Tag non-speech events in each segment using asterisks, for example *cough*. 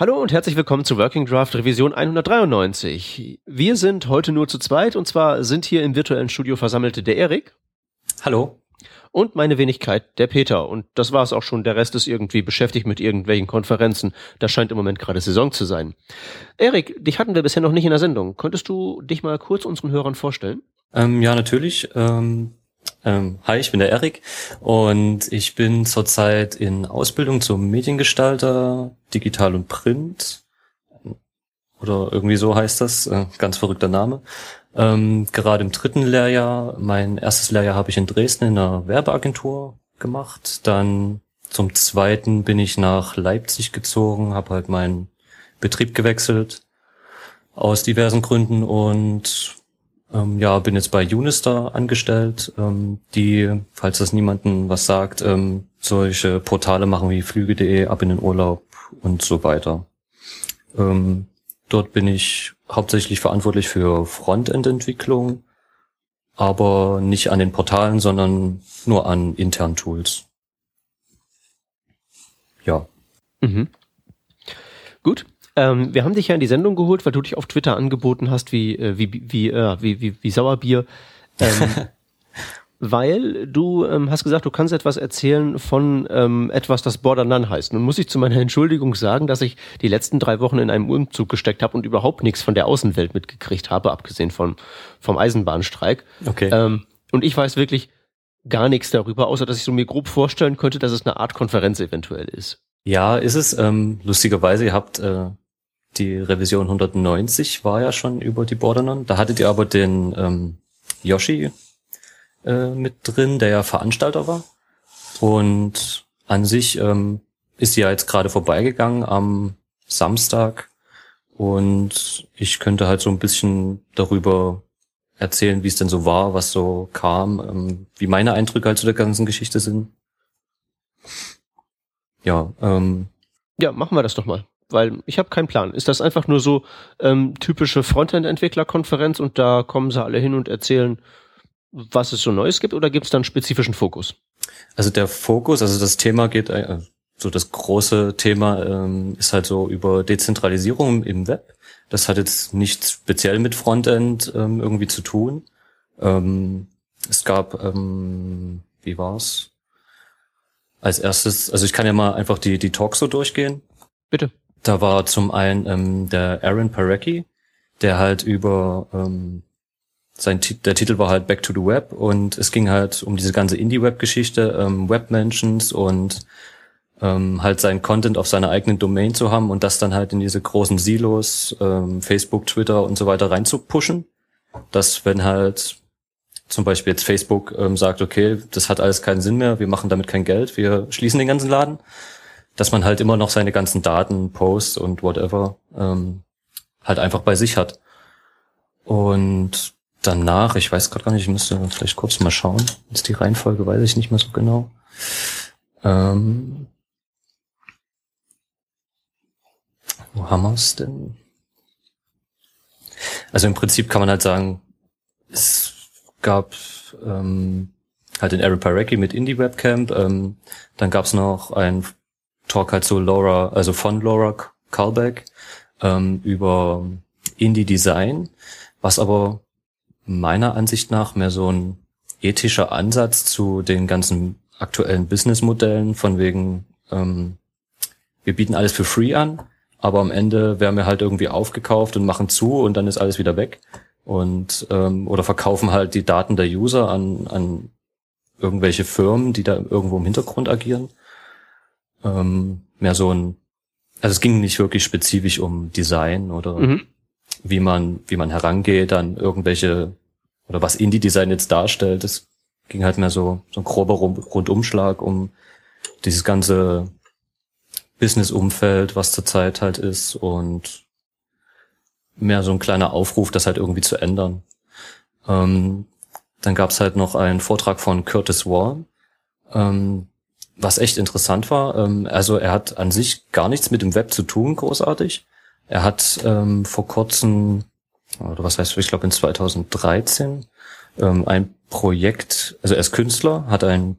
Hallo und herzlich willkommen zu Working Draft Revision 193. Wir sind heute nur zu zweit und zwar sind hier im virtuellen Studio versammelt der Erik. Hallo. Und meine Wenigkeit, der Peter. Und das war es auch schon. Der Rest ist irgendwie beschäftigt mit irgendwelchen Konferenzen. Das scheint im Moment gerade Saison zu sein. Erik, dich hatten wir bisher noch nicht in der Sendung. Könntest du dich mal kurz unseren Hörern vorstellen? Ähm, ja, natürlich. Ähm, ähm, hi, ich bin der Erik und ich bin zurzeit in Ausbildung zum Mediengestalter, Digital und Print. Oder irgendwie so heißt das, äh, ganz verrückter Name. Ähm, gerade im dritten Lehrjahr, mein erstes Lehrjahr habe ich in Dresden in einer Werbeagentur gemacht. Dann zum zweiten bin ich nach Leipzig gezogen, habe halt meinen Betrieb gewechselt aus diversen Gründen und ähm, ja, bin jetzt bei Unister angestellt, ähm, die, falls das niemanden was sagt, ähm, solche Portale machen wie Flüge.de, ab in den Urlaub und so weiter. Ähm, dort bin ich hauptsächlich verantwortlich für Frontend-Entwicklung, aber nicht an den Portalen, sondern nur an internen Tools. Ja. Mhm. Gut. Ähm, wir haben dich ja in die Sendung geholt, weil du dich auf Twitter angeboten hast wie, äh, wie, wie, äh, wie, wie, wie Sauerbier. Ähm, *laughs* weil du ähm, hast gesagt, du kannst etwas erzählen von ähm, etwas, das Border None heißt. Nun muss ich zu meiner *laughs* Entschuldigung sagen, dass ich die letzten drei Wochen in einem Umzug gesteckt habe und überhaupt nichts von der Außenwelt mitgekriegt habe, abgesehen vom, vom Eisenbahnstreik. Okay. Ähm, und ich weiß wirklich gar nichts darüber, außer dass ich so mir grob vorstellen könnte, dass es eine Art Konferenz eventuell ist. Ja, ist es. Ähm, lustigerweise, ihr habt äh, die Revision 190 war ja schon über die Bordernon. Da hattet ihr aber den ähm, Yoshi äh, mit drin, der ja Veranstalter war. Und an sich ähm, ist sie ja jetzt gerade vorbeigegangen am Samstag. Und ich könnte halt so ein bisschen darüber erzählen, wie es denn so war, was so kam, ähm, wie meine Eindrücke halt zu der ganzen Geschichte sind. Ja, ähm, ja, machen wir das doch mal weil ich habe keinen Plan. Ist das einfach nur so ähm, typische Frontend-Entwickler-Konferenz und da kommen sie alle hin und erzählen, was es so Neues gibt oder gibt es dann spezifischen Fokus? Also der Fokus, also das Thema geht, äh, so das große Thema ähm, ist halt so über Dezentralisierung im Web. Das hat jetzt nichts speziell mit Frontend ähm, irgendwie zu tun. Ähm, es gab, ähm, wie war's? Als erstes, also ich kann ja mal einfach die, die Talks so durchgehen. Bitte. Da war zum einen ähm, der Aaron Parecki, der halt über ähm, sein der Titel war halt Back to the Web und es ging halt um diese ganze Indie-Web-Geschichte, ähm, Web-Mentions und ähm, halt seinen Content auf seiner eigenen Domain zu haben und das dann halt in diese großen Silos, ähm, Facebook, Twitter und so weiter reinzupushen. Dass wenn halt zum Beispiel jetzt Facebook ähm, sagt, okay, das hat alles keinen Sinn mehr, wir machen damit kein Geld, wir schließen den ganzen Laden, dass man halt immer noch seine ganzen Daten, Posts und whatever ähm, halt einfach bei sich hat. Und danach, ich weiß gerade gar nicht, ich müsste vielleicht kurz mal schauen. Ist die Reihenfolge, weiß ich nicht mehr so genau. Ähm, wo haben wir es denn? Also im Prinzip kann man halt sagen, es gab ähm, halt den Aaron Parecki mit Indie Webcamp, ähm, dann gab es noch ein Talk halt so Laura, also von Laura Carlbeck ähm, über Indie Design, was aber meiner Ansicht nach mehr so ein ethischer Ansatz zu den ganzen aktuellen Businessmodellen von wegen, ähm, wir bieten alles für free an, aber am Ende werden wir halt irgendwie aufgekauft und machen zu und dann ist alles wieder weg. Und ähm, oder verkaufen halt die Daten der User an, an irgendwelche Firmen, die da irgendwo im Hintergrund agieren ähm, mehr so ein, also es ging nicht wirklich spezifisch um Design oder mhm. wie man, wie man herangeht an irgendwelche oder was Indie-Design jetzt darstellt. Es ging halt mehr so, so ein grober Rundumschlag um dieses ganze Business-Umfeld, was zurzeit halt ist und mehr so ein kleiner Aufruf, das halt irgendwie zu ändern. Ähm, dann gab's halt noch einen Vortrag von Curtis Warren, ähm, was echt interessant war, ähm, also er hat an sich gar nichts mit dem Web zu tun, großartig. Er hat ähm, vor kurzem, oder was heißt, ich glaube in 2013, ähm, ein Projekt, also er ist Künstler, hat ein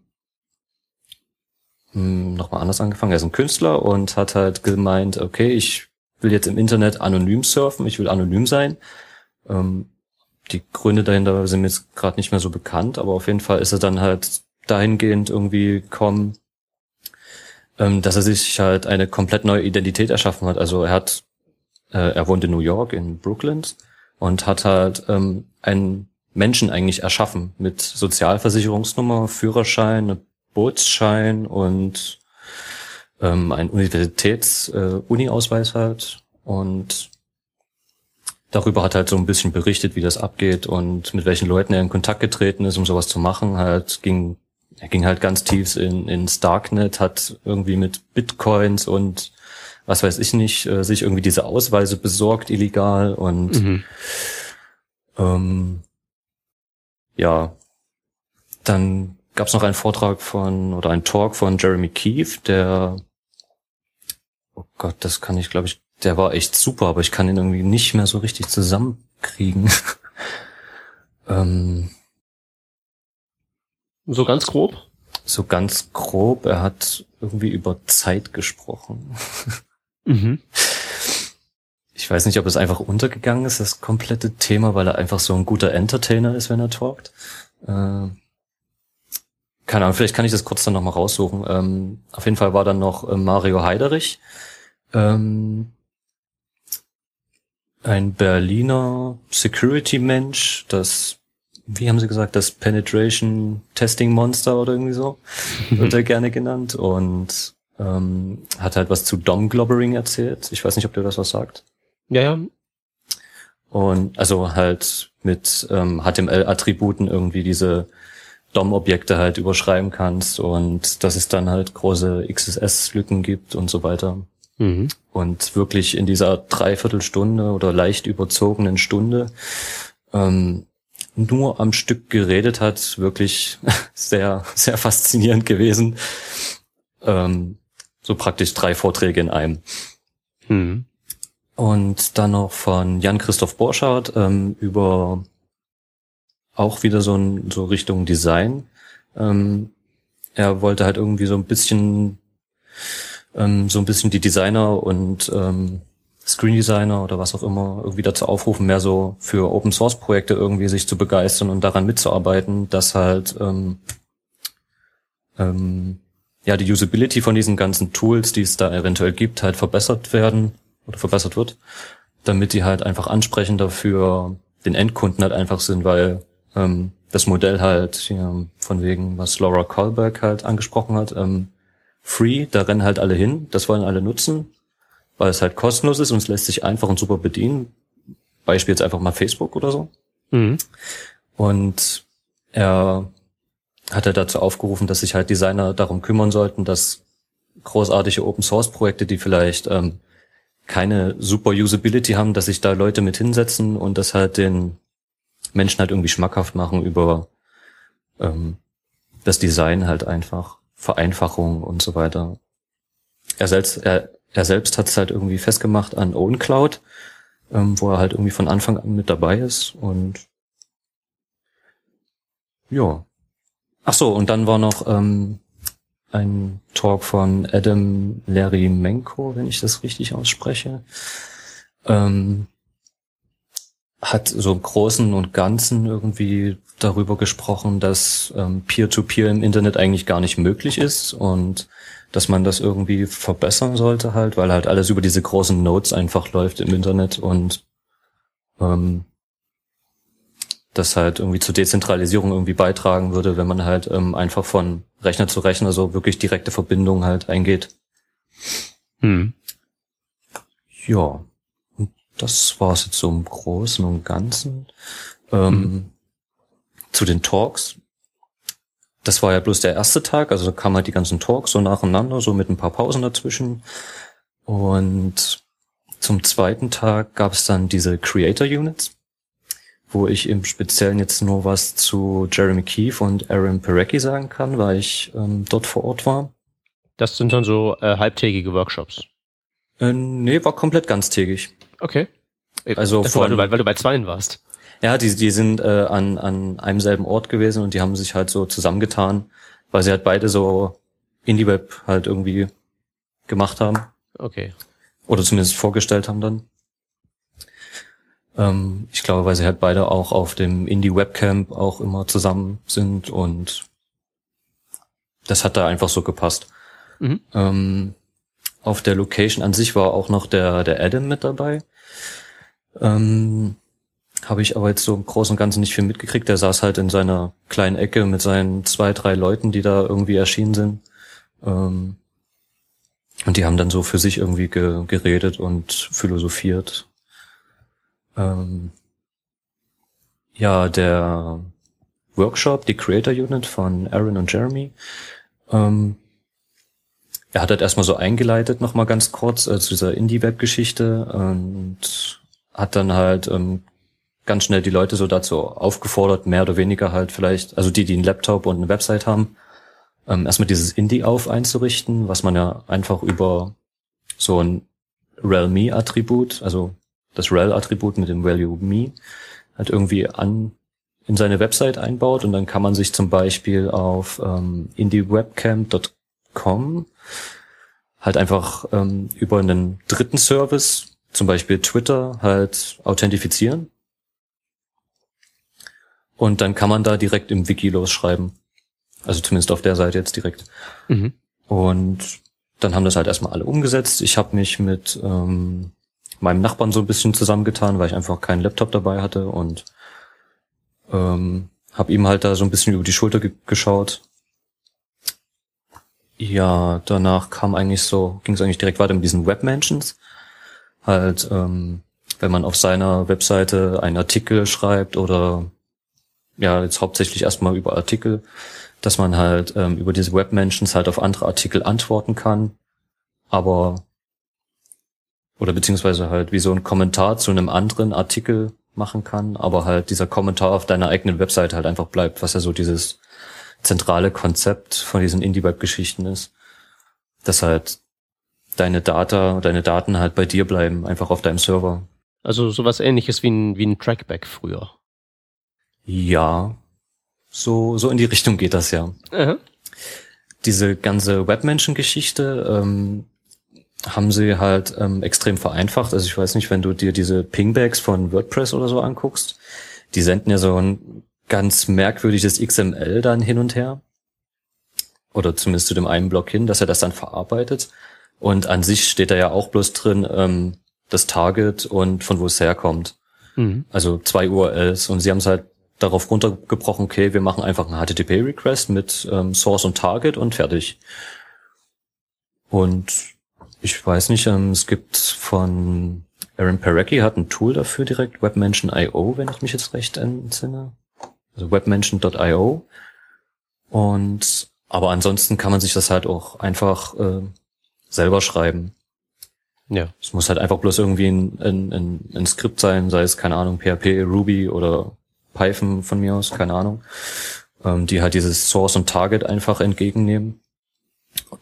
hm, nochmal anders angefangen, er ist ein Künstler und hat halt gemeint, okay, ich will jetzt im Internet anonym surfen, ich will anonym sein. Ähm, die Gründe dahinter sind mir jetzt gerade nicht mehr so bekannt, aber auf jeden Fall ist er dann halt dahingehend irgendwie gekommen, dass er sich halt eine komplett neue Identität erschaffen hat. Also er hat, äh, er wohnt in New York, in Brooklyn und hat halt ähm, einen Menschen eigentlich erschaffen mit Sozialversicherungsnummer, Führerschein, Bootsschein und ähm, ein Universitäts-Uni-Ausweis äh, halt. Und darüber hat halt so ein bisschen berichtet, wie das abgeht und mit welchen Leuten er in Kontakt getreten ist, um sowas zu machen. Halt ging, er ging halt ganz tief in, ins Darknet, hat irgendwie mit Bitcoins und was weiß ich nicht, äh, sich irgendwie diese Ausweise besorgt illegal und mhm. ähm, ja, dann gab es noch einen Vortrag von oder einen Talk von Jeremy Keefe, der oh Gott, das kann ich glaube ich der war echt super, aber ich kann ihn irgendwie nicht mehr so richtig zusammenkriegen. *laughs* ähm, so ganz grob? So ganz grob. Er hat irgendwie über Zeit gesprochen. *laughs* mhm. Ich weiß nicht, ob es einfach untergegangen ist, das komplette Thema, weil er einfach so ein guter Entertainer ist, wenn er talkt. Äh, keine Ahnung, vielleicht kann ich das kurz dann nochmal raussuchen. Ähm, auf jeden Fall war dann noch äh, Mario Heiderich. Ähm, ein Berliner Security-Mensch, das, wie haben sie gesagt, das Penetration Testing Monster oder irgendwie so, wird er *laughs* gerne genannt und ähm, hat halt was zu Dom-Globbering erzählt. Ich weiß nicht, ob der das was sagt. Ja, ja. Und also halt mit ähm, HTML-Attributen irgendwie diese DOM-Objekte halt überschreiben kannst und dass es dann halt große XSS-Lücken gibt und so weiter. Mhm. Und wirklich in dieser Dreiviertelstunde oder leicht überzogenen Stunde ähm, nur am Stück geredet hat, wirklich *laughs* sehr, sehr faszinierend gewesen. Ähm, so praktisch drei Vorträge in einem. Mhm. Und dann noch von Jan-Christoph Borschardt ähm, über auch wieder so, ein, so Richtung Design. Ähm, er wollte halt irgendwie so ein bisschen ähm, so ein bisschen die Designer und ähm, Screen Designer oder was auch immer irgendwie dazu aufrufen, mehr so für Open Source Projekte irgendwie sich zu begeistern und daran mitzuarbeiten, dass halt ähm, ähm, ja die Usability von diesen ganzen Tools, die es da eventuell gibt, halt verbessert werden oder verbessert wird, damit die halt einfach ansprechender für den Endkunden halt einfach sind, weil ähm, das Modell halt ja, von wegen, was Laura Kohlberg halt angesprochen hat, ähm, free, da rennen halt alle hin, das wollen alle nutzen, weil es halt kostenlos ist und es lässt sich einfach und super bedienen. Beispiel jetzt einfach mal Facebook oder so. Mhm. Und er hat er dazu aufgerufen, dass sich halt Designer darum kümmern sollten, dass großartige Open Source Projekte, die vielleicht ähm, keine super Usability haben, dass sich da Leute mit hinsetzen und das halt den Menschen halt irgendwie schmackhaft machen über ähm, das Design halt einfach. Vereinfachung und so weiter. Er selbst, er, er selbst hat es halt irgendwie festgemacht an OwnCloud, ähm, wo er halt irgendwie von Anfang an mit dabei ist und ja. Ach so, und dann war noch ähm, ein Talk von Adam Larry Menko, wenn ich das richtig ausspreche. Ähm, hat so im Großen und Ganzen irgendwie darüber gesprochen, dass ähm, Peer-to-Peer -Peer im Internet eigentlich gar nicht möglich ist und dass man das irgendwie verbessern sollte halt, weil halt alles über diese großen Nodes einfach läuft im Internet und ähm, das halt irgendwie zur Dezentralisierung irgendwie beitragen würde, wenn man halt ähm, einfach von Rechner zu Rechner so wirklich direkte Verbindungen halt eingeht. Hm. Ja, und das war's jetzt so im Großen und Ganzen. Ähm, hm zu den Talks. Das war ja bloß der erste Tag, also da kamen halt die ganzen Talks so nacheinander, so mit ein paar Pausen dazwischen. Und zum zweiten Tag gab es dann diese Creator Units, wo ich im Speziellen jetzt nur was zu Jeremy Keefe und Aaron Perecki sagen kann, weil ich ähm, dort vor Ort war. Das sind dann so äh, halbtägige Workshops. Äh, nee, war komplett ganztägig. Okay. Also von, weil, du bei, weil du bei zweien warst. Ja, die, die sind äh, an, an einem selben Ort gewesen und die haben sich halt so zusammengetan, weil sie halt beide so Indie-Web halt irgendwie gemacht haben. Okay. Oder zumindest vorgestellt haben dann. Ähm, ich glaube, weil sie halt beide auch auf dem Indie Webcamp auch immer zusammen sind und das hat da einfach so gepasst. Mhm. Ähm, auf der Location an sich war auch noch der, der Adam mit dabei. Ähm, Habe ich aber jetzt so im Großen und Ganzen nicht viel mitgekriegt. Der saß halt in seiner kleinen Ecke mit seinen zwei, drei Leuten, die da irgendwie erschienen sind. Ähm, und die haben dann so für sich irgendwie ge geredet und philosophiert. Ähm, ja, der Workshop, die Creator Unit von Aaron und Jeremy, ähm, er hat halt erstmal so eingeleitet, nochmal ganz kurz, äh, zu dieser Indie-Web-Geschichte und hat dann halt ähm, ganz schnell die Leute so dazu aufgefordert, mehr oder weniger halt vielleicht, also die, die einen Laptop und eine Website haben, ähm, erstmal dieses Indie auf einzurichten, was man ja einfach über so ein rel-me-Attribut, also das rel-Attribut mit dem value me, halt irgendwie an in seine Website einbaut und dann kann man sich zum Beispiel auf ähm, indiewebcam.com halt einfach ähm, über einen dritten Service, zum Beispiel Twitter, halt authentifizieren. Und dann kann man da direkt im Wiki losschreiben. Also zumindest auf der Seite jetzt direkt. Mhm. Und dann haben das halt erstmal alle umgesetzt. Ich habe mich mit ähm, meinem Nachbarn so ein bisschen zusammengetan, weil ich einfach keinen Laptop dabei hatte und ähm, habe ihm halt da so ein bisschen über die Schulter ge geschaut. Ja, danach kam eigentlich so, ging es eigentlich direkt weiter mit diesen Webmentions. Halt, ähm, wenn man auf seiner Webseite einen Artikel schreibt oder ja, jetzt hauptsächlich erstmal über Artikel, dass man halt ähm, über diese Webmentions halt auf andere Artikel antworten kann, aber oder beziehungsweise halt wie so ein Kommentar zu einem anderen Artikel machen kann, aber halt dieser Kommentar auf deiner eigenen Website halt einfach bleibt, was ja so dieses zentrale Konzept von diesen Indie-Web-Geschichten ist, dass halt deine Data, deine Daten halt bei dir bleiben, einfach auf deinem Server. Also sowas ähnliches wie ein, wie ein Trackback früher. Ja, so, so in die Richtung geht das ja. Aha. Diese ganze Webmenschen-Geschichte ähm, haben sie halt ähm, extrem vereinfacht. Also ich weiß nicht, wenn du dir diese Pingbacks von WordPress oder so anguckst, die senden ja so ein ganz merkwürdiges XML dann hin und her. Oder zumindest zu dem einen Block hin, dass er das dann verarbeitet. Und an sich steht da ja auch bloß drin ähm, das Target und von wo es herkommt. Mhm. Also zwei URLs. Und sie haben es halt darauf runtergebrochen, okay, wir machen einfach einen HTTP-Request mit ähm, Source und Target und fertig. Und ich weiß nicht, ähm, es gibt von Aaron Perecki hat ein Tool dafür direkt, WebMention.io, wenn ich mich jetzt recht entsinne. Also WebMention.io. Und aber ansonsten kann man sich das halt auch einfach äh, selber schreiben. Ja. Es muss halt einfach bloß irgendwie ein, ein, ein, ein Skript sein, sei es, keine Ahnung, PHP, Ruby oder Python von mir aus, keine Ahnung, ähm, die halt dieses Source und Target einfach entgegennehmen,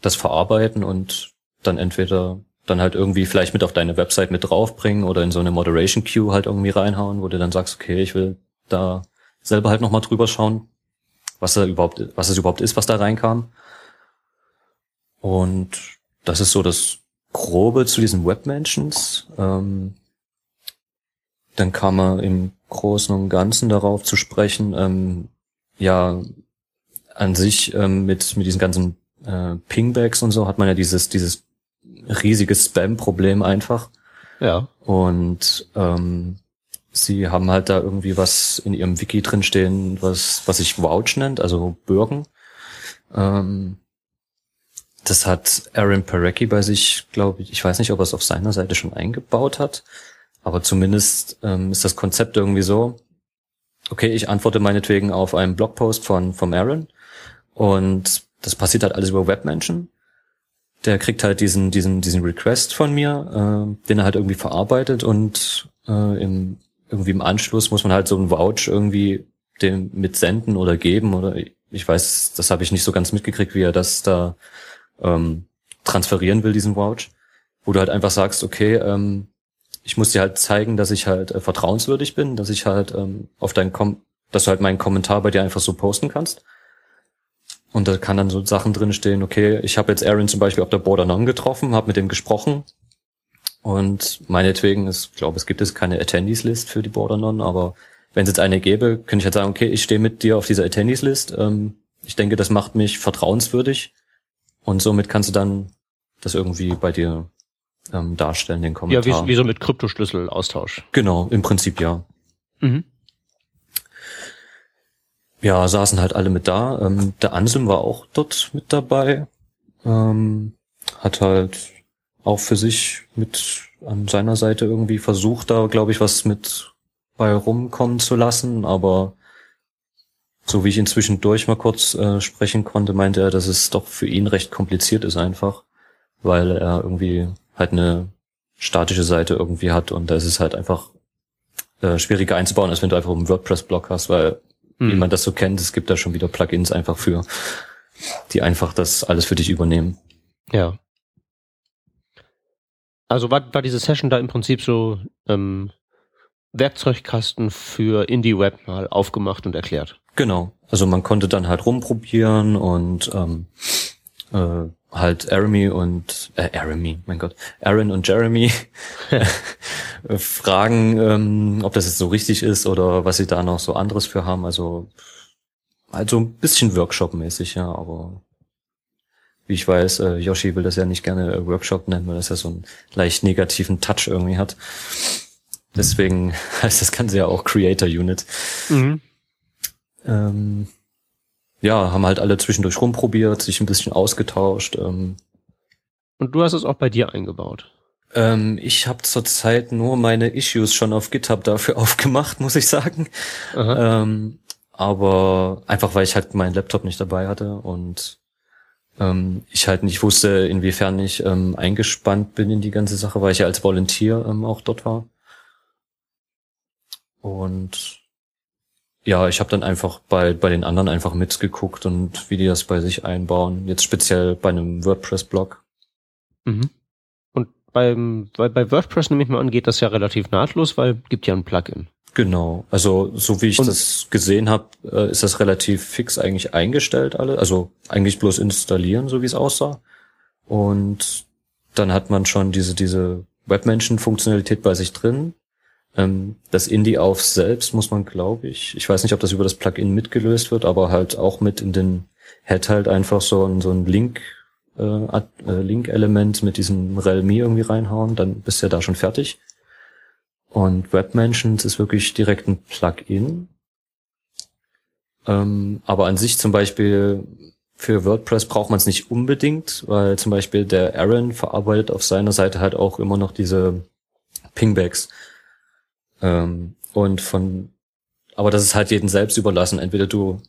das verarbeiten und dann entweder dann halt irgendwie vielleicht mit auf deine Website mit draufbringen oder in so eine Moderation Queue halt irgendwie reinhauen, wo du dann sagst, okay, ich will da selber halt nochmal drüber schauen, was da überhaupt, was es überhaupt ist, was da reinkam. Und das ist so das Grobe zu diesen Webmentions. Ähm, dann kam man im Großen und Ganzen darauf zu sprechen, ähm, ja, an sich ähm, mit, mit diesen ganzen äh, Pingbacks und so hat man ja dieses, dieses riesiges Spam-Problem einfach. Ja. Und ähm, sie haben halt da irgendwie was in ihrem Wiki drinstehen, was, was sich Vouch nennt, also Bürgen. Ähm, das hat Aaron Parecki bei sich, glaube ich, ich weiß nicht, ob er es auf seiner Seite schon eingebaut hat, aber zumindest ähm, ist das Konzept irgendwie so, okay, ich antworte meinetwegen auf einen Blogpost von, von Aaron und das passiert halt alles über Webmenschen. Der kriegt halt diesen, diesen, diesen Request von mir, äh, den er halt irgendwie verarbeitet und äh, im, irgendwie im Anschluss muss man halt so einen Vouch irgendwie dem mit senden oder geben oder ich weiß, das habe ich nicht so ganz mitgekriegt, wie er das da ähm, transferieren will, diesen Vouch, wo du halt einfach sagst, okay, ähm, ich muss dir halt zeigen, dass ich halt äh, vertrauenswürdig bin, dass ich halt ähm, auf deinen Kom dass du halt meinen Kommentar bei dir einfach so posten kannst. Und da kann dann so Sachen drin stehen, okay, ich habe jetzt Aaron zum Beispiel auf der Border Non getroffen, habe mit dem gesprochen Und meinetwegen, ich glaube, es gibt es keine Attendees-List für die Bordernon, aber wenn es jetzt eine gäbe, könnte ich halt sagen, okay, ich stehe mit dir auf dieser Attendees-List. Ähm, ich denke, das macht mich vertrauenswürdig. Und somit kannst du dann das irgendwie bei dir ähm, darstellen, den Kommentar. Ja, wie, wie so mit Kryptoschlüssel-Austausch. Genau, im Prinzip ja. Mhm. Ja, saßen halt alle mit da. Ähm, der Anselm war auch dort mit dabei. Ähm, hat halt auch für sich mit an seiner Seite irgendwie versucht, da glaube ich was mit bei rumkommen zu lassen, aber so wie ich inzwischen durch mal kurz äh, sprechen konnte, meinte er, dass es doch für ihn recht kompliziert ist einfach, weil er irgendwie halt eine statische Seite irgendwie hat und da ist es halt einfach äh, schwieriger einzubauen, als wenn du einfach einen WordPress-Blog hast, weil hm. wie man das so kennt, es gibt da schon wieder Plugins einfach für, die einfach das alles für dich übernehmen. Ja. Also war, war diese Session da im Prinzip so ähm, Werkzeugkasten für Indie-Web mal aufgemacht und erklärt. Genau. Also man konnte dann halt rumprobieren und ähm, äh, halt Jeremy und äh, Jeremy, mein Gott, Aaron und Jeremy *laughs* fragen, ähm, ob das jetzt so richtig ist oder was sie da noch so anderes für haben. Also also ein bisschen Workshop-mäßig, ja, aber wie ich weiß, äh, Yoshi will das ja nicht gerne äh, Workshop nennen, weil das ja so einen leicht negativen Touch irgendwie hat. Deswegen *laughs* heißt das Ganze ja auch Creator Unit. Mhm. Ähm, ja, haben halt alle zwischendurch rumprobiert, sich ein bisschen ausgetauscht. Ähm. Und du hast es auch bei dir eingebaut? Ähm, ich habe zurzeit nur meine Issues schon auf GitHub dafür *laughs* aufgemacht, muss ich sagen. Ähm, aber einfach, weil ich halt meinen Laptop nicht dabei hatte und ähm, ich halt nicht wusste, inwiefern ich ähm, eingespannt bin in die ganze Sache, weil ich ja als Volunteer ähm, auch dort war. Und ja, ich habe dann einfach bei, bei den anderen einfach mitgeguckt und wie die das bei sich einbauen. Jetzt speziell bei einem WordPress-Blog. Mhm. Und beim, bei, bei WordPress nehme ich mal an, geht das ja relativ nahtlos, weil gibt ja ein Plugin. Genau, also so wie ich und das gesehen habe, äh, ist das relativ fix eigentlich eingestellt alle. Also eigentlich bloß installieren, so wie es aussah. Und dann hat man schon diese, diese Webmenschen-Funktionalität bei sich drin. Ähm, das Indie-Auf selbst muss man, glaube ich, ich weiß nicht, ob das über das Plugin mitgelöst wird, aber halt auch mit in den Head halt einfach so ein, so ein Link, äh, äh, Link-Element mit diesem Realme irgendwie reinhauen, dann bist du ja da schon fertig. Und WebMentions ist wirklich direkt ein Plugin. Ähm, aber an sich zum Beispiel für WordPress braucht man es nicht unbedingt, weil zum Beispiel der Aaron verarbeitet auf seiner Seite halt auch immer noch diese Pingbacks. Ähm, und von, aber das ist halt jedem selbst überlassen. Entweder du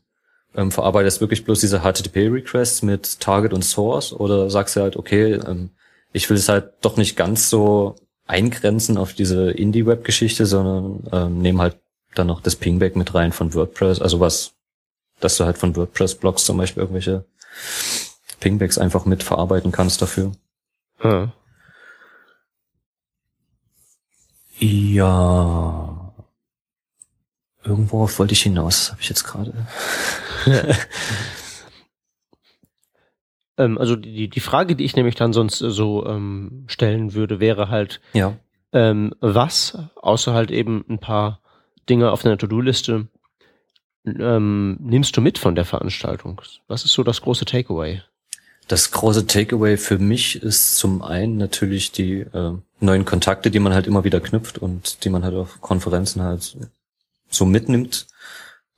ähm, verarbeitest wirklich bloß diese HTTP-Requests mit Target und Source oder sagst halt, okay, ähm, ich will es halt doch nicht ganz so eingrenzen auf diese Indie-Web-Geschichte, sondern ähm, nehme halt dann noch das Pingback mit rein von WordPress, also was, dass du halt von WordPress-Blogs zum Beispiel irgendwelche Pingbacks einfach mit verarbeiten kannst dafür. Hm. Ja. Irgendworauf wollte ich hinaus, habe ich jetzt gerade. *laughs* ähm, also die, die Frage, die ich nämlich dann sonst so ähm, stellen würde, wäre halt, ja. ähm, was, außer halt eben ein paar Dinge auf deiner To-Do-Liste, ähm, nimmst du mit von der Veranstaltung? Was ist so das große Takeaway? Das große Takeaway für mich ist zum einen natürlich die äh, neuen Kontakte, die man halt immer wieder knüpft und die man halt auf Konferenzen halt so mitnimmt.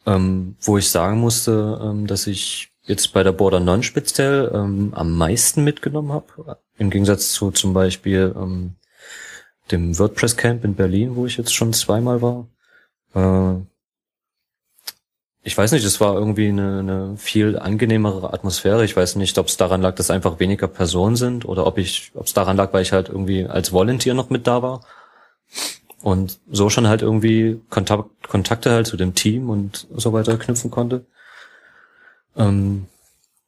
Ähm, wo ich sagen musste, ähm, dass ich jetzt bei der Border Non speziell ähm, am meisten mitgenommen habe. Im Gegensatz zu zum Beispiel ähm, dem WordPress Camp in Berlin, wo ich jetzt schon zweimal war. Äh, ich weiß nicht, es war irgendwie eine, eine viel angenehmere Atmosphäre. Ich weiß nicht, ob es daran lag, dass einfach weniger Personen sind oder ob ich, ob es daran lag, weil ich halt irgendwie als Volunteer noch mit da war und so schon halt irgendwie Kontakt, Kontakte halt zu dem Team und so weiter knüpfen konnte. Ähm,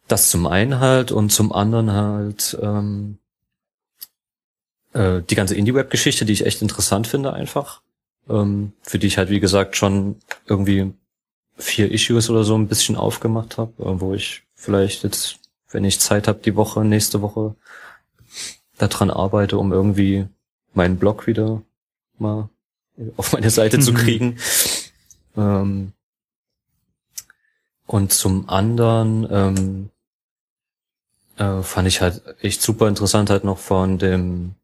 das zum einen halt und zum anderen halt ähm, äh, die ganze Indie-Web-Geschichte, die ich echt interessant finde einfach. Ähm, für die ich halt, wie gesagt, schon irgendwie vier Issues oder so ein bisschen aufgemacht habe, äh, wo ich vielleicht jetzt, wenn ich Zeit habe, die Woche, nächste Woche daran arbeite, um irgendwie meinen Blog wieder mal auf meine Seite zu kriegen. Ähm, und zum anderen ähm, äh, fand ich halt echt super interessant halt noch von dem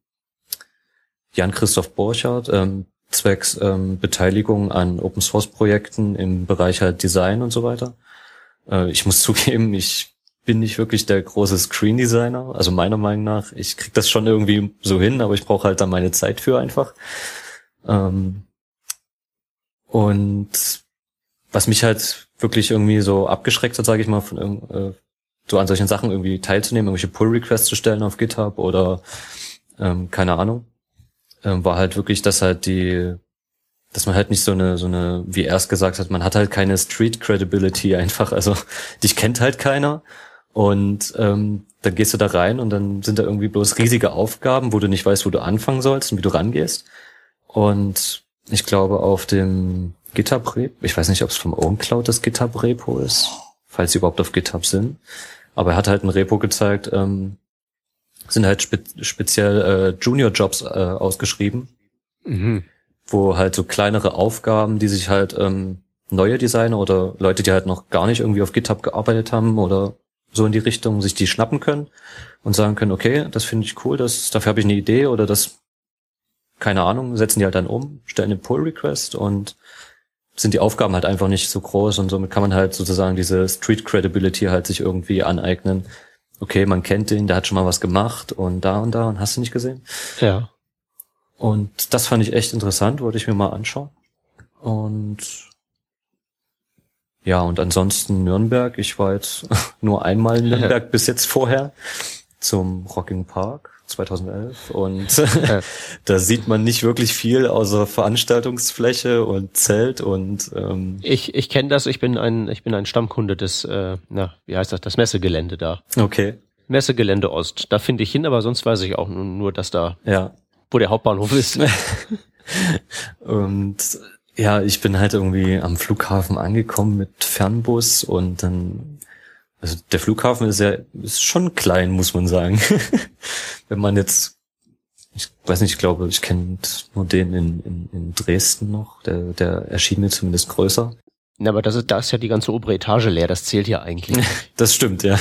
Jan-Christoph Borchardt, ähm, zwecks ähm, Beteiligung an Open Source Projekten im Bereich halt Design und so weiter. Äh, ich muss *laughs* zugeben, ich bin nicht wirklich der große Screen Designer, also meiner Meinung nach. Ich krieg das schon irgendwie so hin, aber ich brauche halt dann meine Zeit für einfach. Ähm, und was mich halt wirklich irgendwie so abgeschreckt hat, sage ich mal, von äh, so an solchen Sachen irgendwie teilzunehmen, irgendwelche Pull-Requests zu stellen auf GitHub oder ähm, keine Ahnung, ähm, war halt wirklich, dass halt die, dass man halt nicht so eine, so eine, wie er es gesagt hat, man hat halt keine Street Credibility *laughs* einfach, also dich kennt halt keiner. Und ähm, dann gehst du da rein und dann sind da irgendwie bloß riesige Aufgaben, wo du nicht weißt, wo du anfangen sollst und wie du rangehst. Und ich glaube auf dem GitHub Repo, ich weiß nicht, ob es vom OwnCloud das GitHub Repo ist, falls sie überhaupt auf GitHub sind, aber er hat halt ein Repo gezeigt, ähm, sind halt spe speziell äh, Junior-Jobs äh, ausgeschrieben, mhm. wo halt so kleinere Aufgaben, die sich halt ähm, neue Designer oder Leute, die halt noch gar nicht irgendwie auf GitHub gearbeitet haben oder so in die Richtung sich die schnappen können und sagen können, okay, das finde ich cool, das, dafür habe ich eine Idee oder das, keine Ahnung, setzen die halt dann um, stellen einen Pull-Request und sind die Aufgaben halt einfach nicht so groß und somit kann man halt sozusagen diese Street Credibility halt sich irgendwie aneignen. Okay, man kennt den, der hat schon mal was gemacht und da und da und hast du nicht gesehen? Ja. Und das fand ich echt interessant, wollte ich mir mal anschauen. Und ja, und ansonsten Nürnberg. Ich war jetzt *laughs* nur einmal in Nürnberg bis jetzt vorher zum Rocking Park. 2011 und *laughs* da sieht man nicht wirklich viel außer Veranstaltungsfläche und Zelt und ähm ich ich kenne das ich bin ein ich bin ein Stammkunde des äh, na wie heißt das das Messegelände da. Okay. Messegelände Ost. Da finde ich hin aber sonst weiß ich auch nur, nur dass da ja. wo der Hauptbahnhof ist. *laughs* Und ja ich bin halt irgendwie am Flughafen angekommen mit Fernbus und dann also der Flughafen ist ja ist schon klein, muss man sagen. *laughs* Wenn man jetzt, ich weiß nicht, ich glaube, ich kenne nur den in, in, in Dresden noch. Der, der erschien mir zumindest größer. Na, aber das ist, da ist ja die ganze obere Etage leer, das zählt ja eigentlich. *laughs* das stimmt, ja.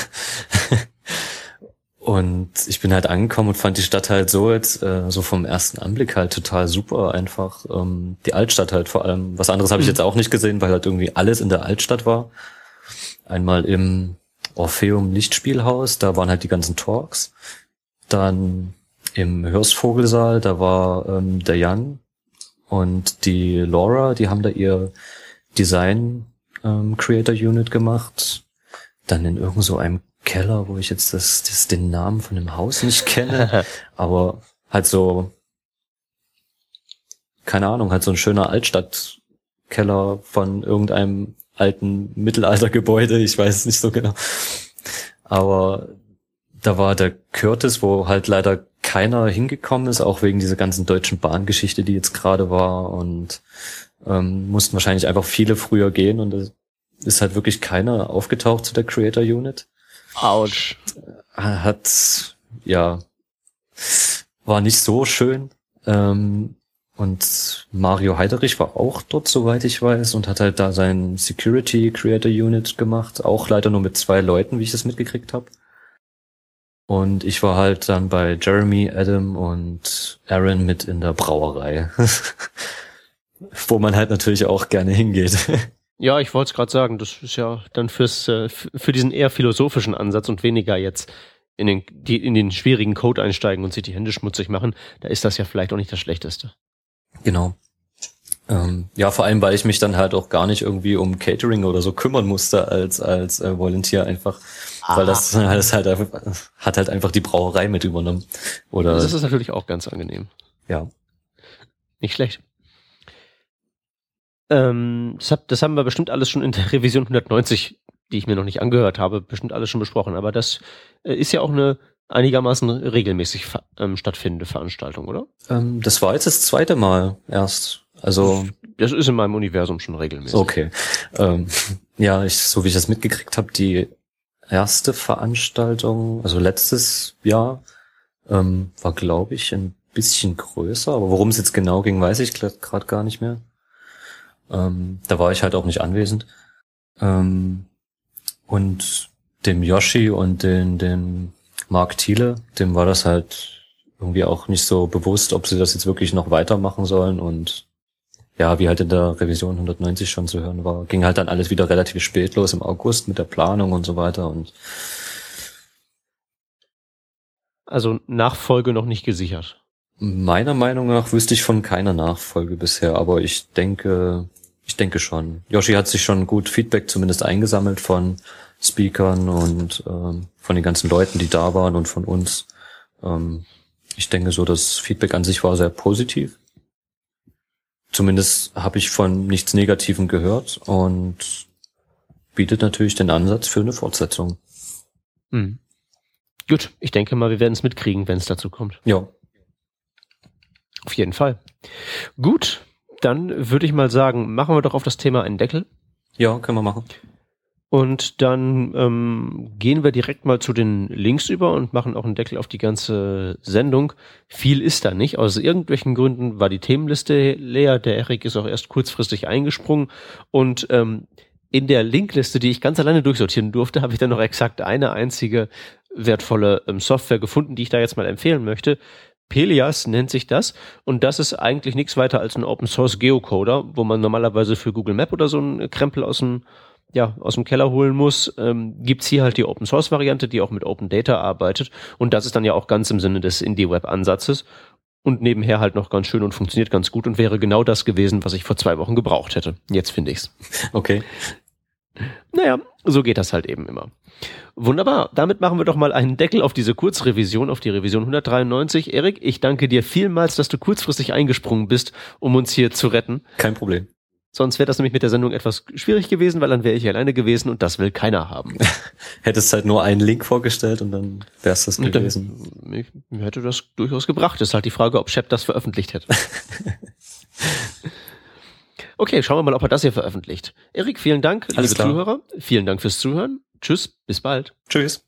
Und ich bin halt angekommen und fand die Stadt halt so jetzt, äh, so vom ersten Anblick halt total super einfach. Ähm, die Altstadt halt vor allem. Was anderes habe ich mhm. jetzt auch nicht gesehen, weil halt irgendwie alles in der Altstadt war. Einmal im Orpheum Lichtspielhaus, da waren halt die ganzen Talks. Dann im Hörsvogelsaal, da war ähm, der Jan und die Laura, die haben da ihr Design ähm, Creator Unit gemacht. Dann in irgend so einem Keller, wo ich jetzt das, das den Namen von dem Haus nicht kenne, *laughs* aber halt so keine Ahnung, halt so ein schöner Altstadtkeller von irgendeinem alten Mittelaltergebäude, ich weiß es nicht so genau. Aber da war der Curtis, wo halt leider keiner hingekommen ist, auch wegen dieser ganzen deutschen Bahngeschichte, die jetzt gerade war und ähm, mussten wahrscheinlich einfach viele früher gehen und es ist halt wirklich keiner aufgetaucht zu der Creator Unit. Autsch. Hat, ja, war nicht so schön. Ähm, und Mario Heiderich war auch dort, soweit ich weiß, und hat halt da sein Security Creator Unit gemacht. Auch leider nur mit zwei Leuten, wie ich das mitgekriegt habe. Und ich war halt dann bei Jeremy, Adam und Aaron mit in der Brauerei. *laughs* Wo man halt natürlich auch gerne hingeht. *laughs* Ja, ich wollte es gerade sagen, das ist ja dann fürs äh, für diesen eher philosophischen Ansatz und weniger jetzt in den, die in den schwierigen Code einsteigen und sich die Hände schmutzig machen, da ist das ja vielleicht auch nicht das Schlechteste. Genau. Ähm, ja, vor allem, weil ich mich dann halt auch gar nicht irgendwie um Catering oder so kümmern musste als als äh, Volunteer einfach, Aha. weil das, das *laughs* halt hat halt einfach die Brauerei mit übernommen. Oder das ist natürlich auch ganz angenehm. Ja. Nicht schlecht. Ähm, das, hab, das haben wir bestimmt alles schon in der Revision 190, die ich mir noch nicht angehört habe, bestimmt alles schon besprochen. Aber das äh, ist ja auch eine einigermaßen regelmäßig ähm, stattfindende Veranstaltung, oder? Ähm, das war jetzt das zweite Mal erst. Also das ist in meinem Universum schon regelmäßig. Okay. Ähm, *laughs* ja, ich, so wie ich das mitgekriegt habe, die erste Veranstaltung, also letztes Jahr, ähm, war glaube ich in bisschen größer, aber worum es jetzt genau ging, weiß ich gerade gar nicht mehr. Ähm, da war ich halt auch nicht anwesend. Ähm, und dem Yoshi und den, den Mark Thiele, dem war das halt irgendwie auch nicht so bewusst, ob sie das jetzt wirklich noch weitermachen sollen und ja, wie halt in der Revision 190 schon zu hören war, ging halt dann alles wieder relativ spät los im August mit der Planung und so weiter und also Nachfolge noch nicht gesichert. Meiner Meinung nach wüsste ich von keiner Nachfolge bisher, aber ich denke, ich denke schon. Yoshi hat sich schon gut Feedback zumindest eingesammelt von Speakern und ähm, von den ganzen Leuten, die da waren und von uns. Ähm, ich denke so, das Feedback an sich war sehr positiv. Zumindest habe ich von nichts Negativem gehört und bietet natürlich den Ansatz für eine Fortsetzung. Hm. Gut, ich denke mal, wir werden es mitkriegen, wenn es dazu kommt. Ja. Auf jeden Fall. Gut, dann würde ich mal sagen, machen wir doch auf das Thema einen Deckel. Ja, können wir machen. Und dann ähm, gehen wir direkt mal zu den Links über und machen auch einen Deckel auf die ganze Sendung. Viel ist da nicht. Aus irgendwelchen Gründen war die Themenliste leer. Der Erik ist auch erst kurzfristig eingesprungen. Und ähm, in der Linkliste, die ich ganz alleine durchsortieren durfte, *laughs* habe ich dann noch exakt eine einzige wertvolle ähm, Software gefunden, die ich da jetzt mal empfehlen möchte. Pelias nennt sich das und das ist eigentlich nichts weiter als ein Open Source Geocoder, wo man normalerweise für Google Map oder so einen Krempel aus dem ja, aus dem Keller holen muss, ähm, gibt's hier halt die Open Source Variante, die auch mit Open Data arbeitet. Und das ist dann ja auch ganz im Sinne des Indie Web Ansatzes und nebenher halt noch ganz schön und funktioniert ganz gut und wäre genau das gewesen, was ich vor zwei Wochen gebraucht hätte. Jetzt finde ich's. Okay. Naja, so geht das halt eben immer. Wunderbar. Damit machen wir doch mal einen Deckel auf diese Kurzrevision, auf die Revision 193. Erik, ich danke dir vielmals, dass du kurzfristig eingesprungen bist, um uns hier zu retten. Kein Problem. Sonst wäre das nämlich mit der Sendung etwas schwierig gewesen, weil dann wäre ich alleine gewesen und das will keiner haben. *laughs* Hättest halt nur einen Link vorgestellt und dann wäre es das gewesen. Dann, mir hätte das durchaus gebracht. Ist halt die Frage, ob Shep das veröffentlicht hätte. *laughs* okay, schauen wir mal, ob er das hier veröffentlicht. Erik, vielen Dank, Alles liebe klar. Zuhörer. Vielen Dank fürs Zuhören. Tschüss, bis bald. Tschüss.